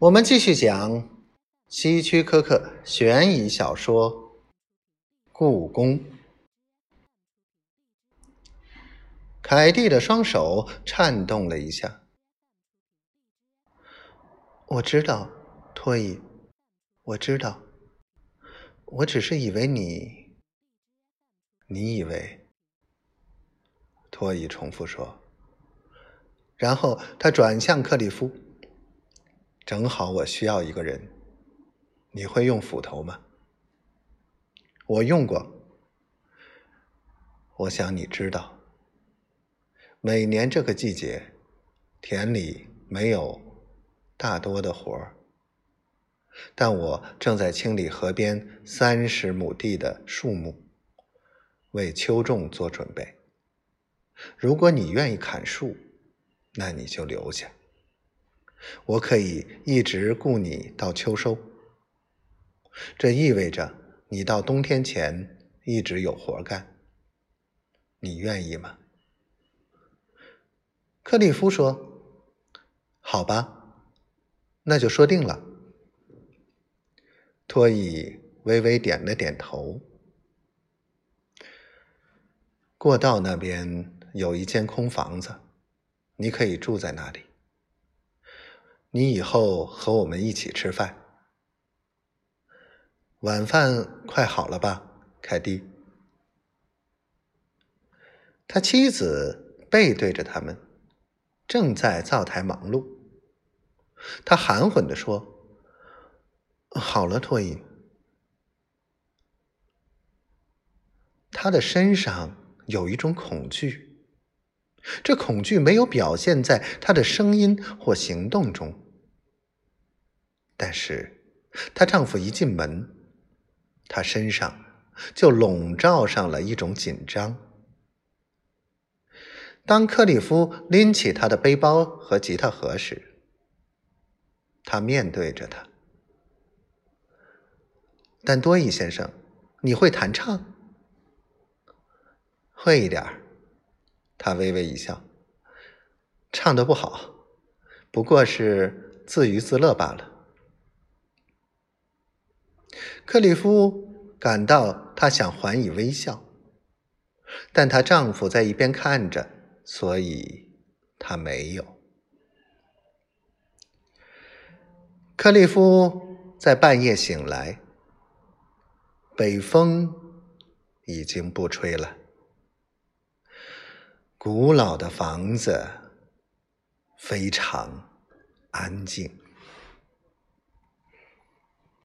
我们继续讲希区柯克悬疑小说《故宫》。凯蒂的双手颤动了一下。我知道，托伊，我知道。我只是以为你，你以为？托伊重复说。然后他转向克里夫。正好我需要一个人。你会用斧头吗？我用过。我想你知道，每年这个季节，田里没有大多的活儿，但我正在清理河边三十亩地的树木，为秋种做准备。如果你愿意砍树，那你就留下。我可以一直雇你到秋收，这意味着你到冬天前一直有活干。你愿意吗？克利夫说：“好吧，那就说定了。”托伊微微点了点头。过道那边有一间空房子，你可以住在那里。你以后和我们一起吃饭。晚饭快好了吧，凯蒂？他妻子背对着他们，正在灶台忙碌。他含混地说：“好了，托伊。”他的身上有一种恐惧。这恐惧没有表现在她的声音或行动中，但是她丈夫一进门，她身上就笼罩上了一种紧张。当克里夫拎起他的背包和吉他盒时，他面对着他。但多伊先生，你会弹唱？会一点儿。他微微一笑，唱的不好，不过是自娱自乐罢了。克里夫感到她想还以微笑，但她丈夫在一边看着，所以她没有。克里夫在半夜醒来，北风已经不吹了。古老的房子非常安静。